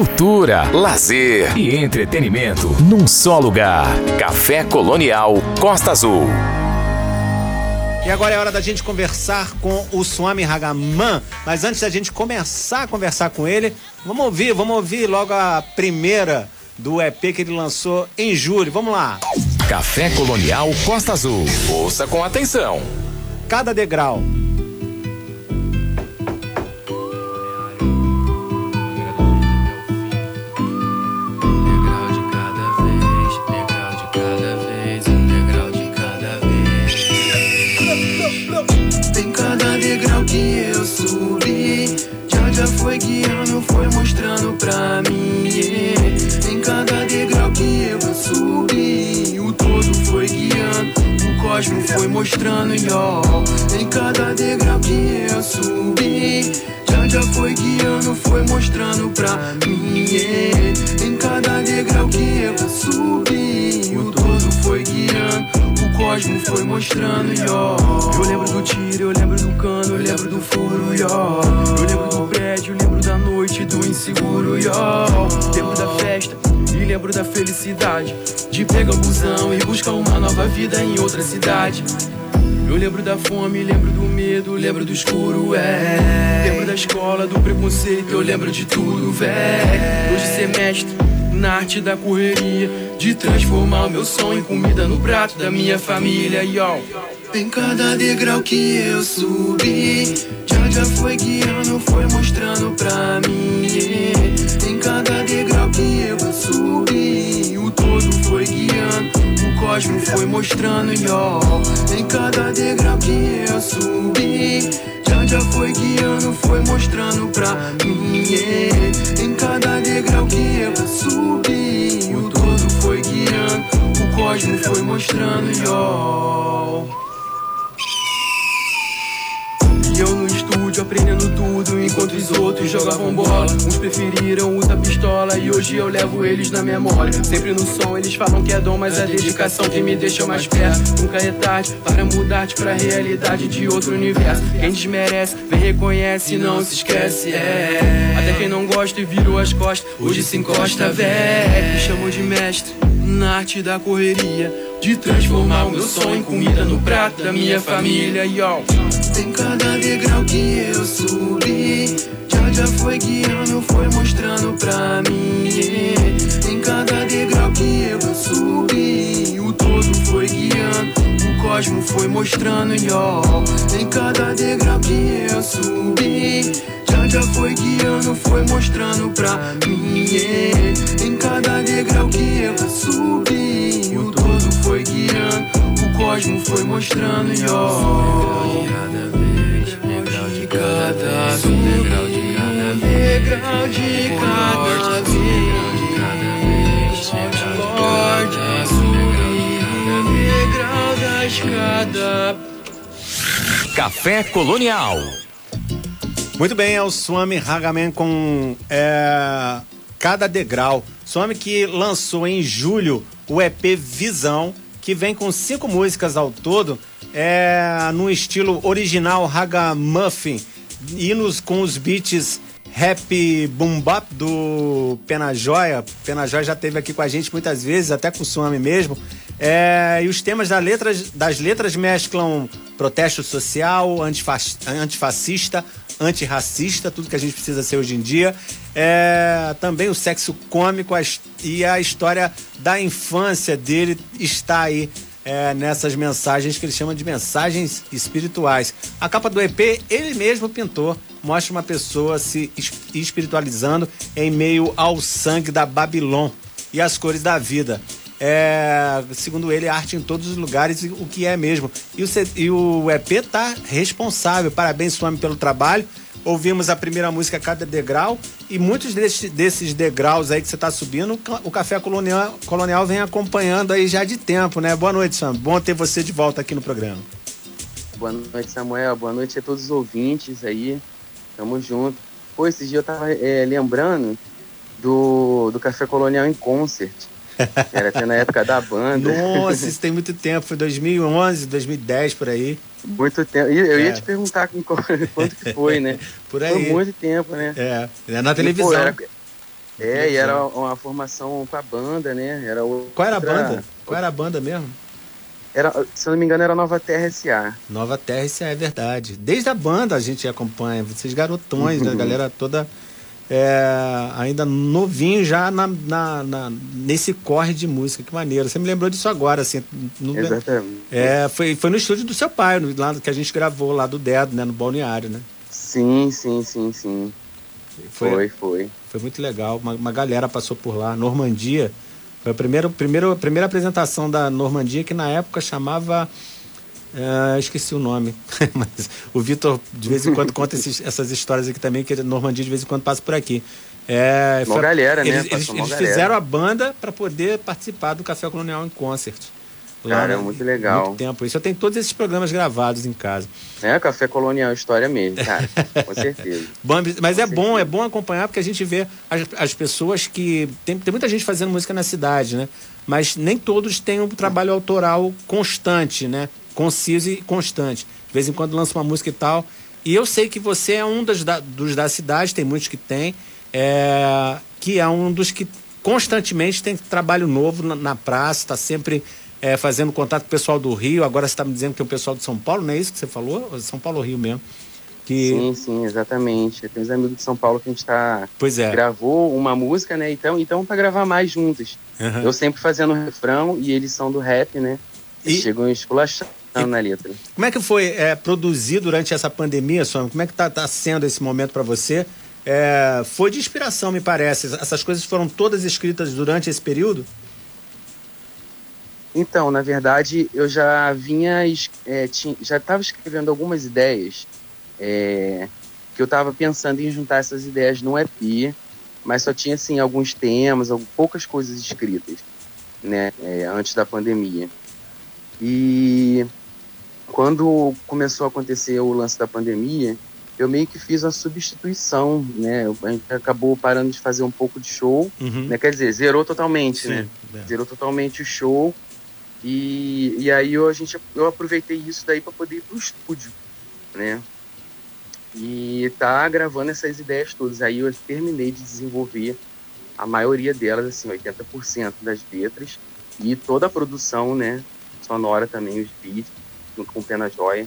cultura, lazer e entretenimento num só lugar. Café Colonial Costa Azul. E agora é hora da gente conversar com o Swami Hagaman. Mas antes da gente começar a conversar com ele, vamos ouvir, vamos ouvir logo a primeira do EP que ele lançou em julho. Vamos lá. Café Colonial Costa Azul. Ouça com atenção. Cada degrau. Foi guiando, foi mostrando pra mim. yeah. Em cada degrau que eu subi, o todo foi guiando, o cosmo foi mostrando, yo. Em cada degrau que eu subi, já foi guiando, foi mostrando pra mim. yeah. Em cada degrau que eu subi, cosmo foi mostrando, yo. Eu lembro do tiro, eu lembro do cano, eu lembro do furo, yo. Eu lembro do prédio, lembro da noite, do inseguro, yo. Lembro da festa. E lembro da felicidade de pegar o busão e buscar uma nova vida em outra cidade. Eu lembro da fome, lembro do medo, lembro do escuro, é. Lembro da escola, do preconceito, eu lembro de tudo, véi. Hoje semestre, na arte da correria, de transformar o meu sonho em comida no prato da minha família, yo. Em cada degrau que eu subi, já já foi guiando, foi mostrando pra mim. Em cada degrau que eu subi, o todo foi guiando, o cosmo foi mostrando, yo. Em cada degrau que eu subi, já foi guiando, foi mostrando pra mim. yeah. Em cada degrau que eu subi, o todo foi guiando, o cosmo foi mostrando, yo. Eu no estúdio aprendendo tudo Enquanto os outros jogavam bola. Uns preferiram usar pistola E hoje eu levo eles na memória. Sempre no som eles falam que é dom Mas é dedicação que me deixa mais perto. Nunca é tarde para mudar-te pra realidade de outro universo. Quem desmerece, vem reconhece e não se esquece é. Até quem não gosta e virou as costas Hoje se encosta, véi Me chamam de mestre na arte da correria De transformar o meu sonho em comida no prato da minha família, yo Em cada degrau que eu subi. Já já foi guiando, foi mostrando pra mim. Em cada degrau que eu subi. O todo foi guiando, o cosmo foi mostrando, yo Em cada degrau que eu subi. Já foi guiando, foi mostrando pra mim. Em cada degrau que eu subi, o todo cosmo foi mostrando, yo. Degrau de cada vez, degrau de cada vez, degrau de cada vez, Lorde, degrau da escada. Café Colonial. Muito bem, é o Swami Hagaman com é, Cada Degrau. Swami que lançou em julho o EP Visão, que vem com cinco músicas ao todo, é, no estilo original Hagamuffin, e nos, com os beats rap boom bap do Pena Joia. Pena Joia já esteve aqui com a gente muitas vezes, até com o Swami mesmo. É, e os temas das letras, das letras mesclam protesto social, antifascista, antirracista, tudo que a gente precisa ser hoje em dia. É, também o sexo cômico e a história da infância dele está aí é, nessas mensagens que ele chama de mensagens espirituais. A capa do EP ele mesmo pintou, mostra uma pessoa se es- espiritualizando em meio ao sangue da Babilônia e as cores da vida. É, segundo ele, arte em todos os lugares, o que é mesmo. E o, e o EP tá responsável. Parabéns, Swami, pelo trabalho. Ouvimos a primeira música Cada Degrau e muitos desses, desses degraus aí que você está subindo, o Café Colonial, Colonial vem acompanhando aí já de tempo, né? Boa noite, Swami. Bom ter você de volta aqui no programa. Boa noite, Samuel. Boa noite a todos os ouvintes aí. Tamo junto. Pô, esses dias eu tava é, lembrando do, do Café Colonial em Concert. Era até na época da banda. Nossa, isso tem muito tempo. Foi 2011, 2010, por aí. Muito tempo. E eu É. ia te perguntar com quanto que foi, né? Por Foi aí. muito tempo, né? É, é na E, televisão. pô, era- É, e era uma formação com a banda, né? Era outra... Qual era a banda? Qual era a banda mesmo? Era, se eu não me engano, era Nova Terra S.A. Nova Terra S.A. é verdade. Desde a banda a gente acompanha, vocês garotões, uhum. a galera toda é, ainda novinho já na, na, na, nesse corre de música. Que maneiro. Você me lembrou disso agora, assim. No, Exatamente. É, foi, foi no estúdio do seu pai, no, lá que a gente gravou lá do Dedo, né? No balneário, né? Sim, sim, sim, sim. Foi, foi. Foi, foi muito legal. Uma, uma galera passou por lá. Normandia. Foi a primeira, primeira, primeira apresentação da Normandia que na época chamava é, esqueci o nome, mas o Vitor de vez em quando conta esses, essas histórias aqui também, que a Normandia de vez em quando passa por aqui. É, foi, galera, eles, né? Eles, eles fizeram a banda para poder participar do Café Colonial em Concert. Lá, Cara, é muito legal. Muito tempo. Isso eu tenho todos esses programas gravados em casa. É, Café Colonial, história mesmo, cara. com certeza. Mas com é certeza. bom, é bom acompanhar porque a gente vê as, as pessoas que. Tem, tem muita gente fazendo música na cidade, né? Mas nem todos têm um trabalho autoral constante, né? Conciso e constante. De vez em quando lança uma música e tal. E eu sei que você é um dos da, dos da cidade, tem muitos que tem, é, que é um dos que constantemente tem trabalho novo na, na praça, está sempre é, fazendo contato com o pessoal do Rio. Agora você está me dizendo que é o pessoal de São Paulo, não é isso que você falou? São Paulo ou Rio mesmo? Que... Sim, sim, exatamente. Tem uns amigos de São Paulo que a gente tá. Pois é. Gravou uma música, né? Então, então para gravar mais juntos. Uhum. Eu sempre fazendo refrão e eles são do rap, né? E... Chegam esculachando na letra. Como é que foi é, produzir durante essa pandemia, Sônia? Como é que está tá sendo esse momento para você? É, foi de inspiração, me parece. Essas coisas foram todas escritas durante esse período? Então, na verdade, eu já vinha, é, tinha, já estava escrevendo algumas ideias é, que eu estava pensando em juntar essas ideias num EP, mas só tinha assim alguns temas, poucas coisas escritas, né, é, antes da pandemia. E quando começou a acontecer o lance da pandemia, eu meio que fiz a substituição, né? A gente acabou parando de fazer um pouco de show, uhum. né? Quer dizer, zerou totalmente, né? Sim, né? É. Zerou totalmente o show. E, e aí eu, a gente, eu aproveitei isso daí para poder ir pro estúdio, né? E tá gravando essas ideias todas. Aí eu terminei de desenvolver a maioria delas, assim, 80% das letras e toda a produção, né? Sonora também, os beats junto com o Pena Joia,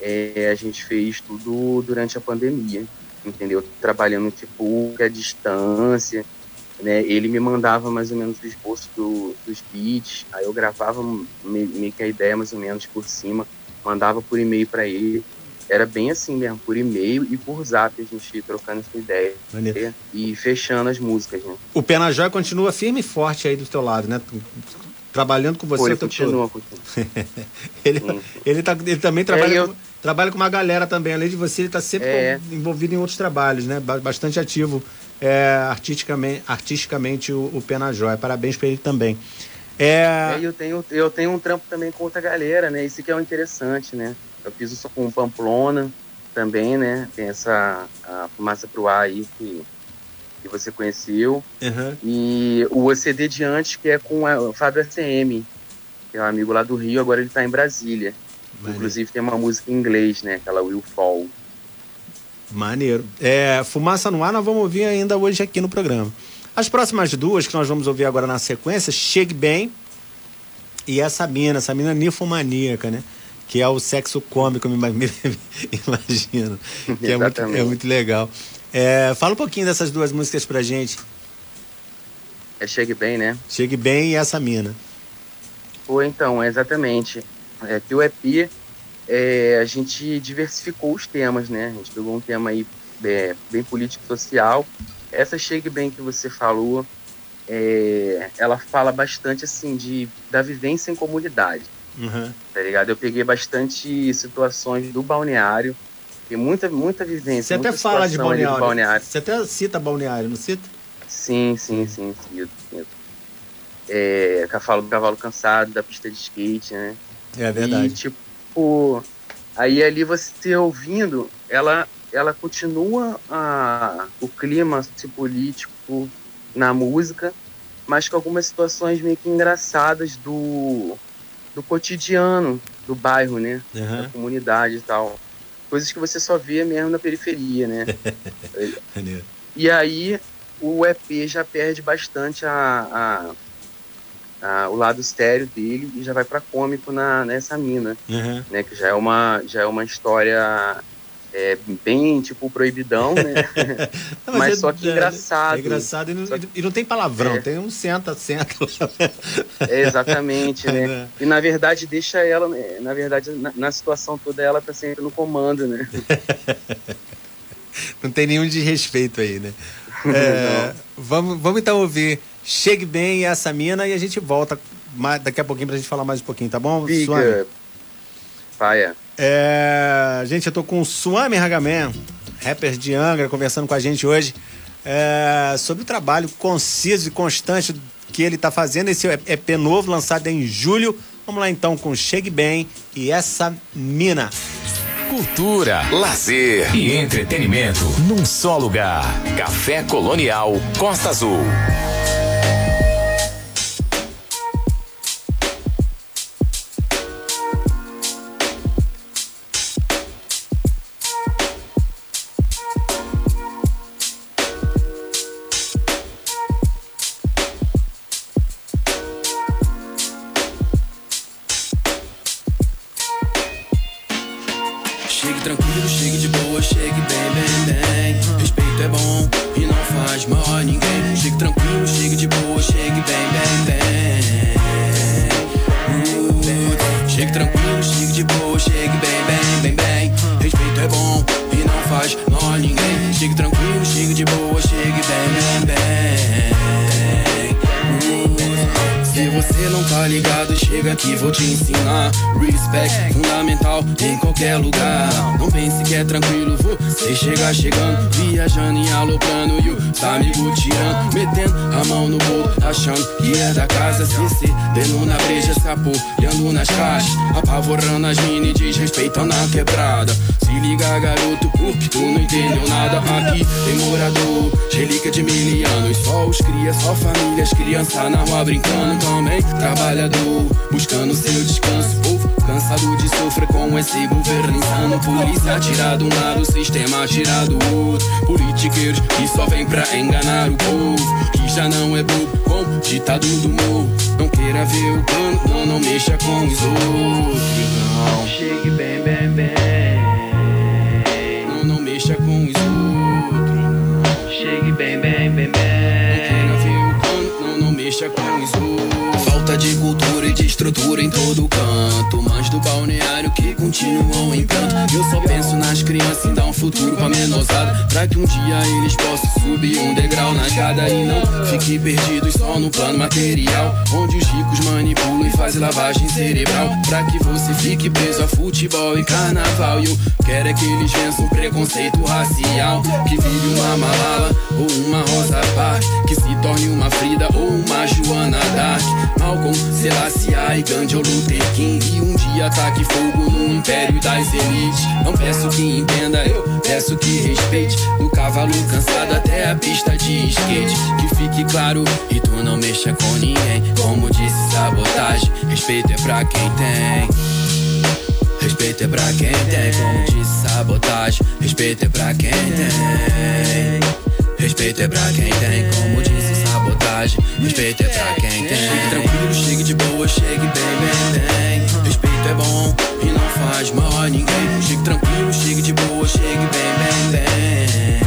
é, a gente fez tudo durante a pandemia, entendeu? Trabalhando tipo a distância, né? Ele me mandava mais ou menos o esboço do, dos beats, aí eu gravava meio que a ideia mais ou menos por cima, mandava por e-mail para ele. Era bem assim mesmo, por e-mail e por zap a gente trocando essa ideia. Maneiro. E fechando as músicas, né? O Pena Joia continua firme e forte aí do teu lado, né? Trabalhando com você. Pô, ele continua, continua. ele, ele, tá, ele também trabalha, é, eu... com, trabalha com uma galera também. Além de você, ele está sempre é. envolvido em outros trabalhos, né? Bastante ativo é, artisticamente, artisticamente o, o Pena Joia. Parabéns para ele também. É... é... eu, tenho, eu tenho um trampo também com outra galera, né? Isso que é o interessante, né? Eu fiz isso com o Pamplona também, né? Tem essa a fumaça pro ar aí que que você conheceu. Uhum. E o OCD de antes, que é com o Fábio ACM, que é um amigo lá do Rio, agora ele está em Brasília. Maneiro. Inclusive tem uma música em inglês, né? Aquela Will Fall. Maneiro. É, Fumaça no Ar nós vamos ouvir ainda hoje aqui no programa. As próximas duas que nós vamos ouvir agora na sequência, Chegue Bem e essa mina, essa mina ninfomaníaca, né? Que é o sexo cômico, me imagino. Que é muito, é muito legal. É, fala um pouquinho dessas duas músicas pra gente. É Chegue Bem, né? Chegue Bem e Essa Mina. Pô, então, exatamente. É que o EP, é, a gente diversificou os temas, né? A gente pegou um tema aí é, bem político-social. Essa Chegue Bem que você falou, é, ela fala bastante, assim, de, da vivência em comunidade. Uhum. Tá ligado? Eu peguei bastante situações do balneário, tem muita, muita vivência. Você até fala de balneário. de balneário. Você até cita balneário, não cita? Sim, sim, sim, cito. cito. É, cavalo, cavalo cansado da pista de skate, né? É verdade. E, tipo, aí ali você ouvindo, ela, ela continua a, o clima político na música, mas com algumas situações meio que engraçadas do, do cotidiano do bairro, né? Uhum. Da comunidade e tal coisas que você só via mesmo na periferia, né? e aí o EP já perde bastante a, a, a o lado estéreo dele e já vai para cômico na, nessa mina, Uhum. né? Que já é uma, já é uma história é, bem, tipo, proibidão, né? Não, Mas é- só que é- engraçado. É engraçado e não, Só e não tem palavrão, É. tem um senta, senta. É, exatamente, É. né? E na verdade deixa ela, né, na verdade, na, na situação toda ela tá sempre no comando, né? Não tem nenhum desrespeito aí, né? É, vamos, vamos então ouvir Chegue Bem e essa mina e a gente volta mais, daqui a pouquinho pra gente falar mais um pouquinho, tá bom? Fica. Paia. É, gente, eu tô com o Suami Hagaman, rapper de Angra, conversando com a gente hoje é, sobre o trabalho conciso e constante que ele tá fazendo. Esse EP novo, lançado em julho. Vamos lá então com Chegue Bem e essa mina. Cultura, lazer e entretenimento num só lugar. Café Colonial Costa Azul. E mal a ninguém. Chegue tranquilo, chegue de boa, chegue bem, bem, bem. Uh, chegue tranquilo, chegue de boa, chegue bem, bem, bem, bem. Respeito é bom e não faz mal ninguém. Chegue tranquilo, você não tá ligado, chega aqui, vou te ensinar. Respect, fundamental em qualquer lugar. Não pense que é tranquilo, você chega chegando, viajando e aloprando. E tá me tirando, metendo a mão no bolo, achando que é da casa. CC, dentro na breja, se apoiando nas caixas. Apavorando as mini, desrespeitando a quebrada. Se liga, garoto, porque tu não entendeu nada. Aqui tem morador, relíquia de mil anos. Só os cria, só famílias, criança na rua brincando também. Trabalhador, buscando seu descanso. Povo cansado de sofrer com esse governo insano. Polícia atira do lado, sistema atira do outro. Politiqueiros que só vem pra enganar o povo. Que já não é bobo, como ditado do morro. Não queira ver o plano, não, não mexa com os outros. Não. Chegue bem, bem, bem. Mexa com os outros. Chegue bem, bem, bem, bem. Não queira ver o plano, não, não mexa com os outros. Falta de cultura e de estrutura em todo canto. Mas do balneário que continuam em pranto. Eu só penso nas crianças em dar um futuro pra menosada. Pra que um dia eles possam subir um degrau na escada e não fique perdidos só no plano material. Onde os ricos manipulam e fazem lavagem cerebral. Pra que você fique preso a futebol e carnaval. E eu quero é que eles vençam o preconceito racial. Que vire uma Malala ou uma Rosa Parks. Que se torne uma Frida ou uma Joana Dark. Malcolm, e Gandhi Luther King. E um dia ataque fogo no império das elites. Não peço que entenda, eu peço que respeite. Do cavalo cansado até a pista de skate. Que fique claro e tu não mexa com ninguém. Como disse sabotagem, respeito é pra quem tem. Respeito é pra quem tem, como disse sabotagem. Respeito é pra quem tem. Respeito é pra quem tem, como disse sabotagem. Respeito é pra quem tem. Chegue tranquilo, chegue de boa, chegue bem, bem, bem. Respeito é bom e não faz mal a ninguém. Chegue tranquilo, chegue de boa, chegue bem, bem, bem.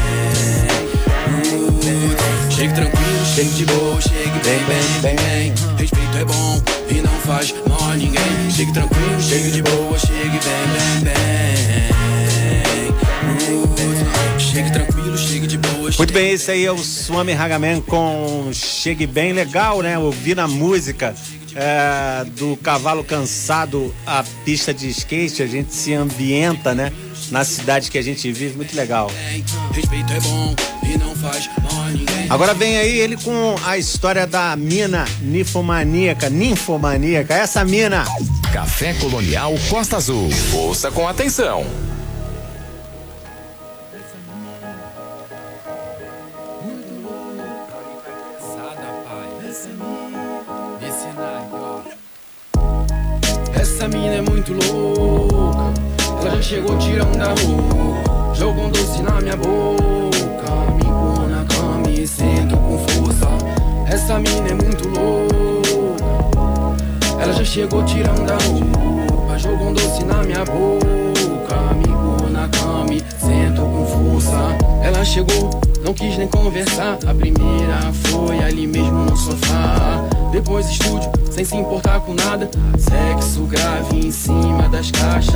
Uh, Chegue tranquilo, chegue de boa, chegue bem, bem, bem. Respeito é bom e não faz mal a ninguém. Chegue tranquilo, chegue de boa, chegue bem, bem, bem. Uh, Chegue tranquilo, Muito bem, esse aí é o Swami Hagaman com Chegue Bem. Legal, né? Ouvir a música é, do cavalo cansado à pista de skate. A gente se ambienta, né? Na cidade que a gente vive. Muito legal. é bom e não faz mal a ninguém. Agora vem aí ele com a história da mina ninfomaníaca. Ninfomaníaca. Essa mina. Café Colonial Costa Azul. Ouça com atenção. Muito louca. Ela já chegou tirando da roupa. Jogou um doce na minha boca. Me pôr na cama e senta Essa mina é muito louca. Ela já chegou tirando a roupa, jogou um doce na minha boca. Amigo na cama, sento com força. Ela chegou, não quis nem conversar. A primeira foi ali mesmo no sofá. Depois estúdio, sem se importar com nada. Sexo grave em cima das caixas.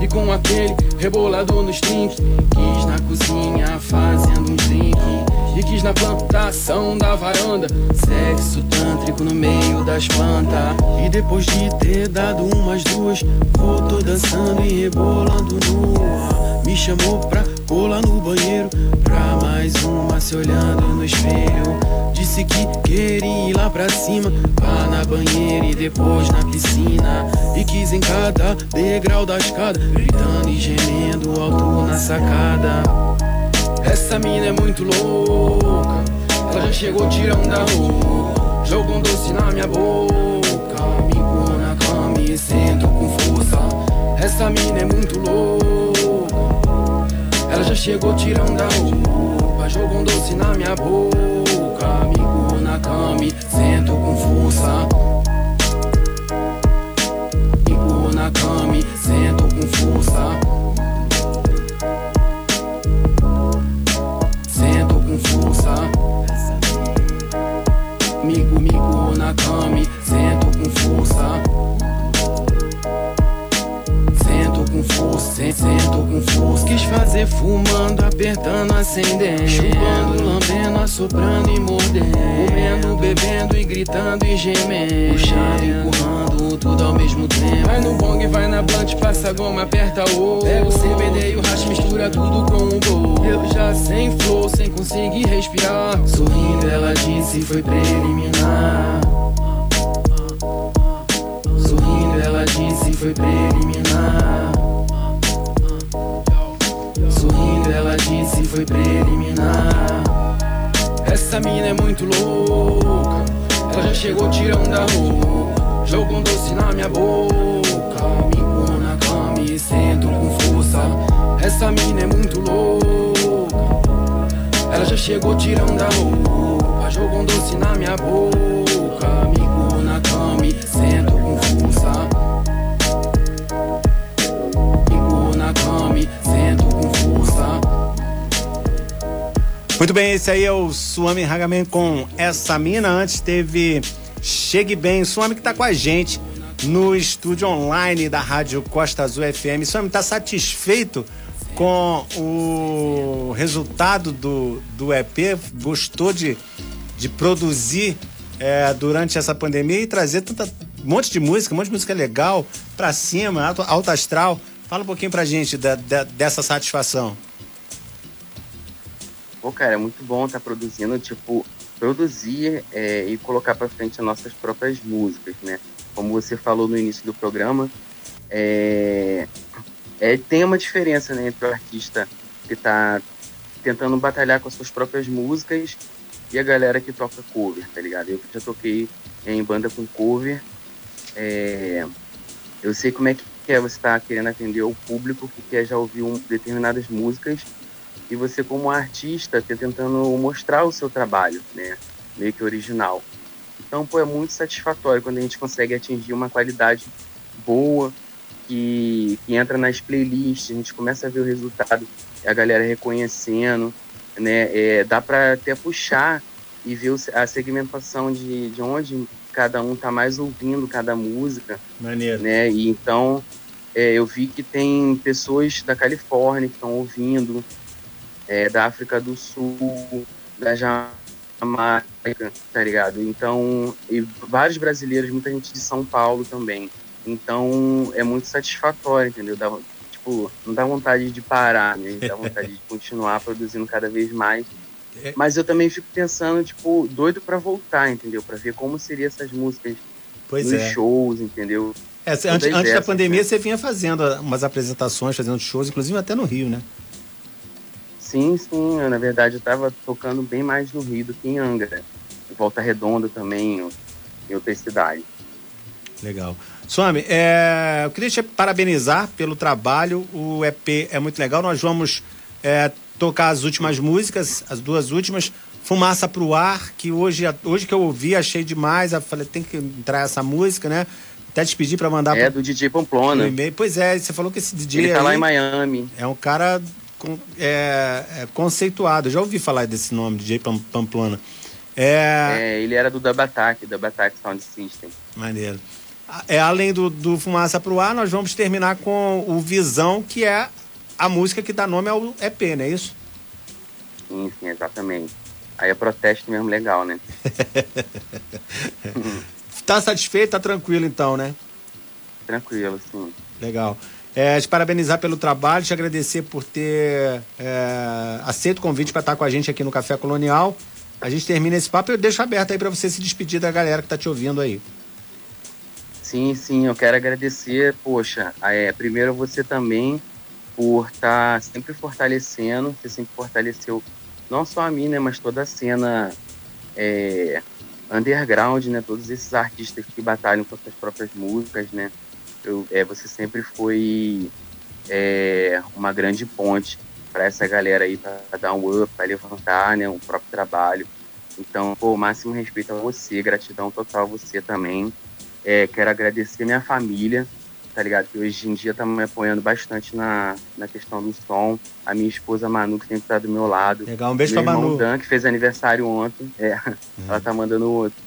E com aquele rebolador nos trinques. Quis na cozinha fazendo um drink. Quis na plantação da varanda. Sexo tântrico no meio das plantas. E depois de ter dado umas duas, voltou dançando e rebolando nua. Me chamou pra colar no banheiro. Pra mais uma se olhando no espelho. Disse que queria ir lá pra cima, lá na banheira e depois na piscina. E quis em cada degrau da escada, gritando e gemendo alto na sacada. Essa mina é muito louca, ela já chegou tirando da roupa. Jogou um doce na minha boca, amigo na cama e sento com força. Essa mina é muito louca, ela já chegou tirando da roupa. Jogou um doce na minha boca, amigo na cama e sento com força. Amigo na cama e sento com força. Migo na cama, e sento com força. Sento com força. Quis fazer fumando, apertando, acendendo. Chupando, lambendo, assoprando e mordendo. Comendo, bebendo e gritando e gemendo. Puxando, empurrando, tudo ao mesmo tempo. Vai no bong, vai na blunt, passa a goma, aperta o. Pega o CBD e o hash, mistura tudo com o gol. Eu já sem flow, sem conseguir respirar. Sorrindo, ela disse foi preliminar. Sorrindo, ela disse foi preliminar. Ela disse foi preliminar. Essa mina é muito louca. Ela já chegou tirando da roupa. Jogou um doce na minha boca. Me pôr na cama e sento com força. Essa mina é muito louca. Ela já chegou tirando da roupa. Jogou um doce na minha boca. Me pôr na cama e sento Muito bem, esse aí é o Suami Hagaman com essa mina. Antes teve Chegue Bem, Suami que tá com a gente no estúdio online da Rádio Costa Azul FM. Suami, tá satisfeito com o resultado do, do EP? Gostou de, de produzir é, durante essa pandemia e trazer tanta, um monte de música, um monte de música legal pra cima, alto, alto astral? Fala um pouquinho pra gente da- da- dessa satisfação. Pô, cara, é muito bom estar produzindo, tipo, produzir é, e colocar pra frente as nossas próprias músicas, né? Como você falou no início do programa, é, é, tem uma diferença né, entre o artista que tá tentando batalhar com as suas próprias músicas e a galera que toca cover, tá ligado? Eu já toquei em banda com cover, é, eu sei como é que é você estar querendo atender o público que quer já ouvir um, determinadas músicas e você como artista tá tentando mostrar o seu trabalho, né, meio que original. Então, pô, é muito satisfatório quando a gente consegue atingir uma qualidade boa que, que entra nas playlists, a gente começa a ver o resultado, a galera reconhecendo, né, é, dá para até puxar e ver a segmentação de, de onde cada um tá mais ouvindo cada música, Maneiro. né? E então é, eu vi que tem pessoas da Califórnia que estão ouvindo, é, da África do Sul, da Jamaica, tá ligado? Então, e vários brasileiros, muita gente de São Paulo também. Então, é muito satisfatório, entendeu? Dá, tipo, não dá vontade de parar, né? Dá vontade de continuar produzindo cada vez mais. É. Mas eu também fico pensando, tipo, doido pra voltar, entendeu? Pra ver como seriam essas músicas Pois nos é. shows, entendeu? É, antes, antes da essas, pandemia, né? você vinha fazendo umas apresentações, fazendo shows, inclusive até no Rio, né? Sim, sim. Eu, na verdade, eu tava tocando bem mais no Rio do que em Angra. Em Volta Redonda também, em outras cidades. Legal. Swami, é, eu queria te parabenizar pelo trabalho. O EP é muito legal. Nós vamos é, tocar as últimas músicas, as duas últimas. Fumaça pro Ar, que hoje, hoje que eu ouvi, achei demais. Eu falei, tem que entrar essa música, né? Até te pedir pra mandar. É pro, do DJ Pamplona. Pois é, você falou que esse DJ. Ele tá aí lá em Miami. É um cara é, é conceituado. Eu já ouvi falar desse nome, DJ Pam- Pamplona. É, É, ele era do Dub Attack, Dub Attack Sound System. maneiro. É, além do, do Fumaça pro Ar, nós vamos terminar com o Visão, que é a música que dá nome ao EP, não é isso? Sim, sim, exatamente. Aí é protesto mesmo legal, né? Tá satisfeito? Tá tranquilo então, né? Tranquilo, sim. Legal. É, te parabenizar pelo trabalho, te agradecer por ter é, aceito o convite para estar com a gente aqui no Café Colonial. A gente termina esse papo e eu deixo aberto aí para você se despedir da galera que tá te ouvindo aí. Sim, sim, eu quero agradecer, poxa, é, primeiro você também por estar sempre fortalecendo, você sempre fortaleceu não só a mim, né, mas toda a cena é, underground, né, todos esses artistas que batalham com suas próprias músicas, né, eu, é, você sempre foi é, uma grande ponte para essa galera aí, para dar um up, para levantar, né, o próprio trabalho. Então, pô, máximo respeito a você, gratidão total a você também. É, quero agradecer minha família, tá ligado? Que hoje em dia tá me apoiando bastante na, na questão do som. A minha esposa Manu, que sempre tá do meu lado. Legal, um beijo meu pra irmão Manu. Dan, que fez aniversário ontem. É, ela tá mandando outro.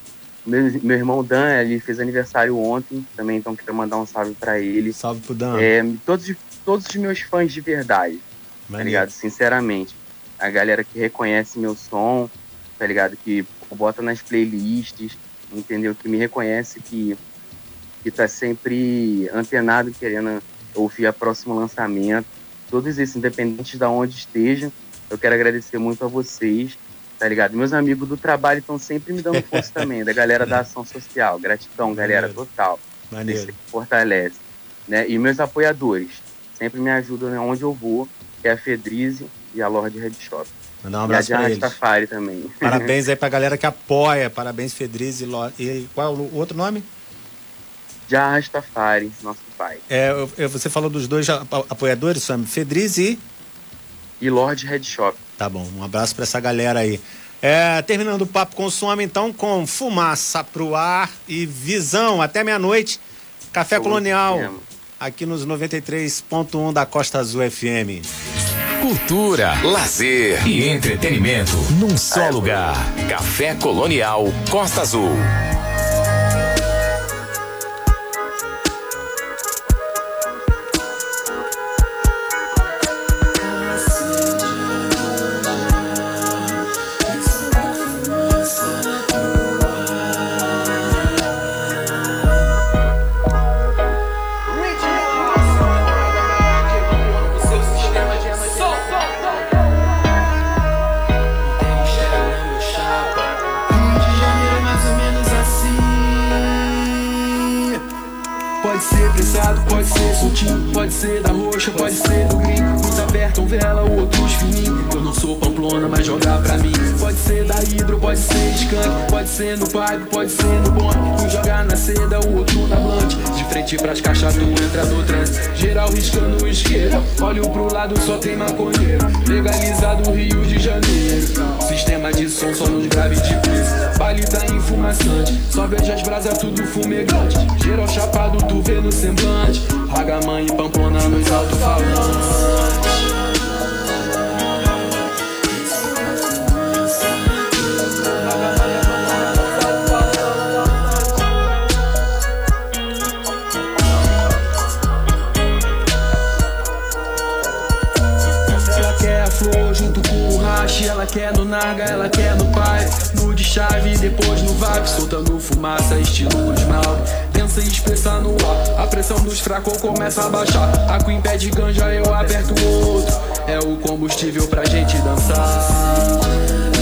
Meu, meu irmão Dan, ele fez aniversário ontem também, então quero mandar um salve pra ele. Salve pro Dan. É, todos, todos os meus fãs de verdade, tá Maneiro. ligado? Sinceramente. A galera que reconhece meu som, tá ligado? Que bota nas playlists, entendeu? Que me reconhece, que, que tá sempre antenado, querendo ouvir a próximo lançamento. Todos esses, independentes de onde estejam, eu quero agradecer muito a vocês, tá ligado? Meus amigos do trabalho estão sempre me dando força também, da galera da ação social. Gratidão, galera, Maneiro. total. Maneiro. Fortalece. Né? E meus apoiadores sempre me ajudam né, onde eu vou, que é a Fedrize e a Lorde Red Shop. Mandar um e a abraço Diana eles. Rastafari também. Parabéns aí pra galera que apoia. Parabéns, Fedriz e, e qual é o outro nome? Já Rastafari, nosso pai. É, você falou dos dois a- apoiadores, Sam? Fedriz e. E Lorde Red Shop. Tá bom, um abraço pra essa galera aí. É, terminando o papo com então, com fumaça pro ar e visão até meia-noite. Café Colonial, aqui nos 93.1 da Costa Azul FM. Cultura, lazer e entretenimento num só lugar. Café Colonial Costa Azul. Pode ser prensado, pode ser soltinho, pode ser da roxa, pode ser do gringo. Apertam vela, outros fininho. Eu não sou pamplona, mas jogar pra mim. Pode ser da hidro, pode ser skunk, pode ser no pipe, pode ser no bonde. Um jogar na seda, o outro na blunt. De frente pras caixas, tu entra no trânsito. Geral riscando o isqueiro. Olho pro lado, só tem maconheiro. Legalizado Rio de Janeiro. Sistema de som só nos grave de preço. Baile tá enfumaçante. Só vejo as brasas tudo fumegante. Geral chapado, tu vê no semblante. Raga mãe e pamplona nos alto-falantes. Quer no narga, ela quer no pai. No de chave, depois no vape, soltando fumaça, estilo esmalte. Pensa em expressar no ar, a pressão dos fracos começa a baixar. A Queen pede ganja, eu aperto o outro. É o combustível pra gente dançar.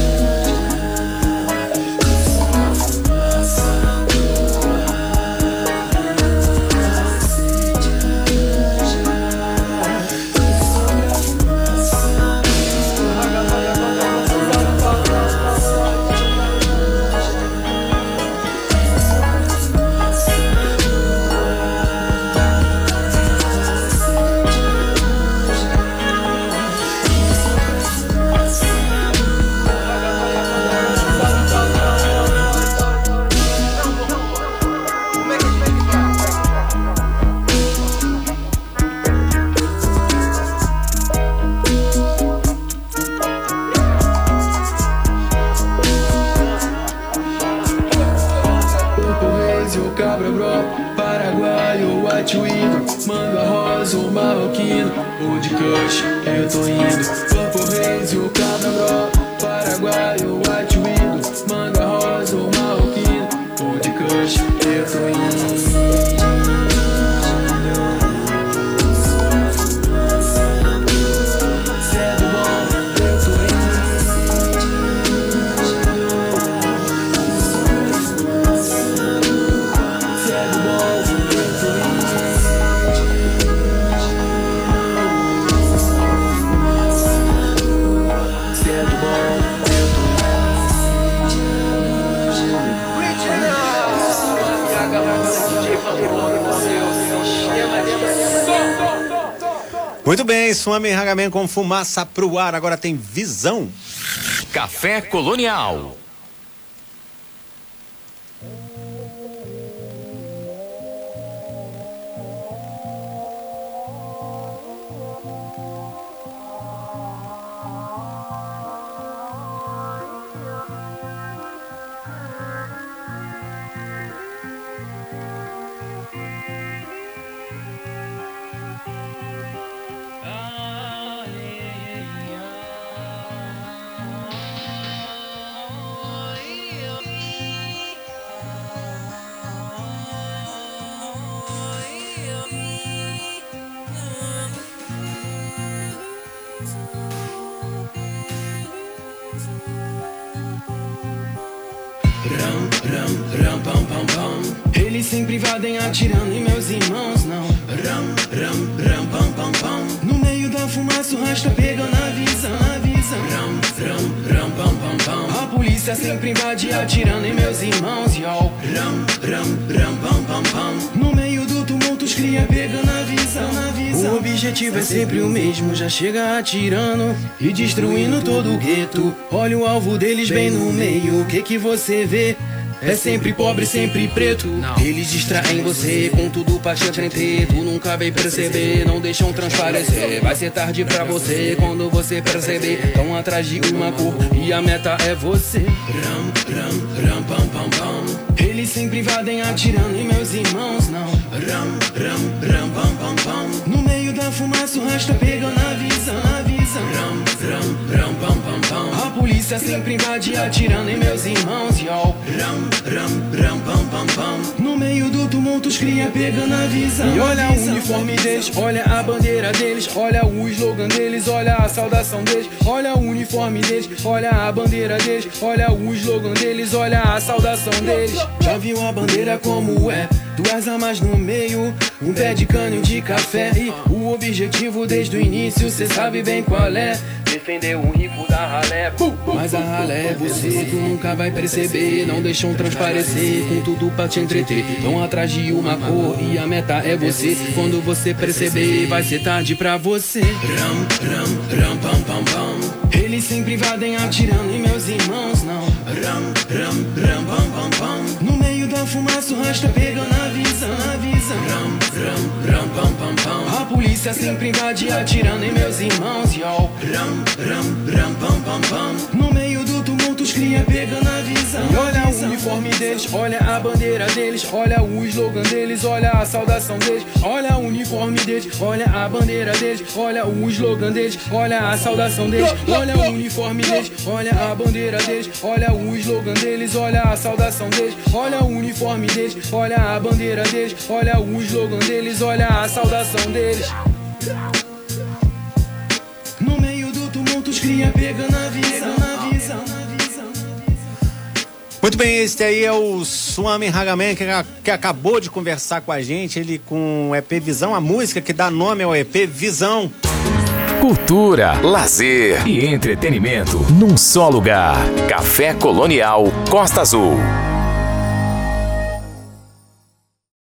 Rosa, o marroquino, o de kush, eu tô indo. Muito bem, Swami Hagaman com fumaça pro ar. Agora tem visão. Café Colonial. Ram, pam, pam, pam. Eles sempre invadem atirando em meus irmãos, não. Ram, ram, ram, pam, pam, pam. No meio da fumaça o rastro pegando a visão, a visão. Ram, ram, ram, pam, pam, pam. A polícia sempre invade atirando em meus irmãos, yo. Ram, ram, ram, pam, pam, pam. No meio do tumulto os cria pegando a visão, a visão. O objetivo é sempre o mesmo, já chega atirando e destruindo todo o gueto. Olha o alvo deles bem no meio, o que que você vê? É sempre pobre, sempre preto. Eles distraem você com tudo pra te entreter. Tu nunca vai perceber, não deixam transparecer. Vai ser tarde pra você quando você perceber. Tão atrás de uma cor e a meta é você. Ram, ram, ram, pam, pam, pam. Eles sempre invadem atirando em meus irmãos, não. Ram, ram, ram, pam, pam, pam. No meio da fumaça o rastro pegando a visão, a visão. Ram, ram, ram, pam, pam, pam. A polícia sempre invade atirando em meus irmãos, yo. Ram, ram, ram, pam, pam, pam. No meio do tumulto os cria pegando a visão. E olha o uniforme deles, olha a bandeira deles, olha o slogan deles, olha a saudação deles, olha o uniforme deles, olha a bandeira deles, olha o slogan deles, olha a saudação deles. Já viu a bandeira como é? Duas armas no meio, um pé de cano de café e o objetivo desde o início, cê sabe bem qual é. Defender o rico da ralé, mas a ralé é você, tu nunca vai perceber. Não deixam transparecer, com tudo pra te entreter. Vão atrás de uma cor e a meta é você. Quando você perceber, vai ser tarde pra você. Ram, ram, ram, pam, pam, pam. Eles sempre invadem atirando em meus irmãos, não. Ram, ram, ram, pam, pam, pam. No meio da fumaça o rastro pegando a visão, a visão. Ram, ram, ram, pam, pam, pam. A polícia sempre invade atirando em meus irmãos, yo. Ram, ram, ram, pam, pam, pam. No meio do tumulto os cria pegando a visão. E olha o uniforme deles, olha a bandeira deles, olha o slogan deles, olha a saudação deles, olha o uniforme deles, olha a bandeira deles, olha o slogan deles, olha a saudação deles, olha o uniforme deles, olha a bandeira deles, olha o slogan deles, olha a saudação deles, olha o uniforme deles, olha a bandeira deles, olha o slogan deles, olha a saudação deles. No meio do tumulto os cria pegando a visão. Muito bem, este aí é o Swami Hagaman, que, que acabou de conversar com a gente, ele com o EP Visão, a música que dá nome ao EP Visão. Cultura, lazer e entretenimento num só lugar. Café Colonial Costa Azul.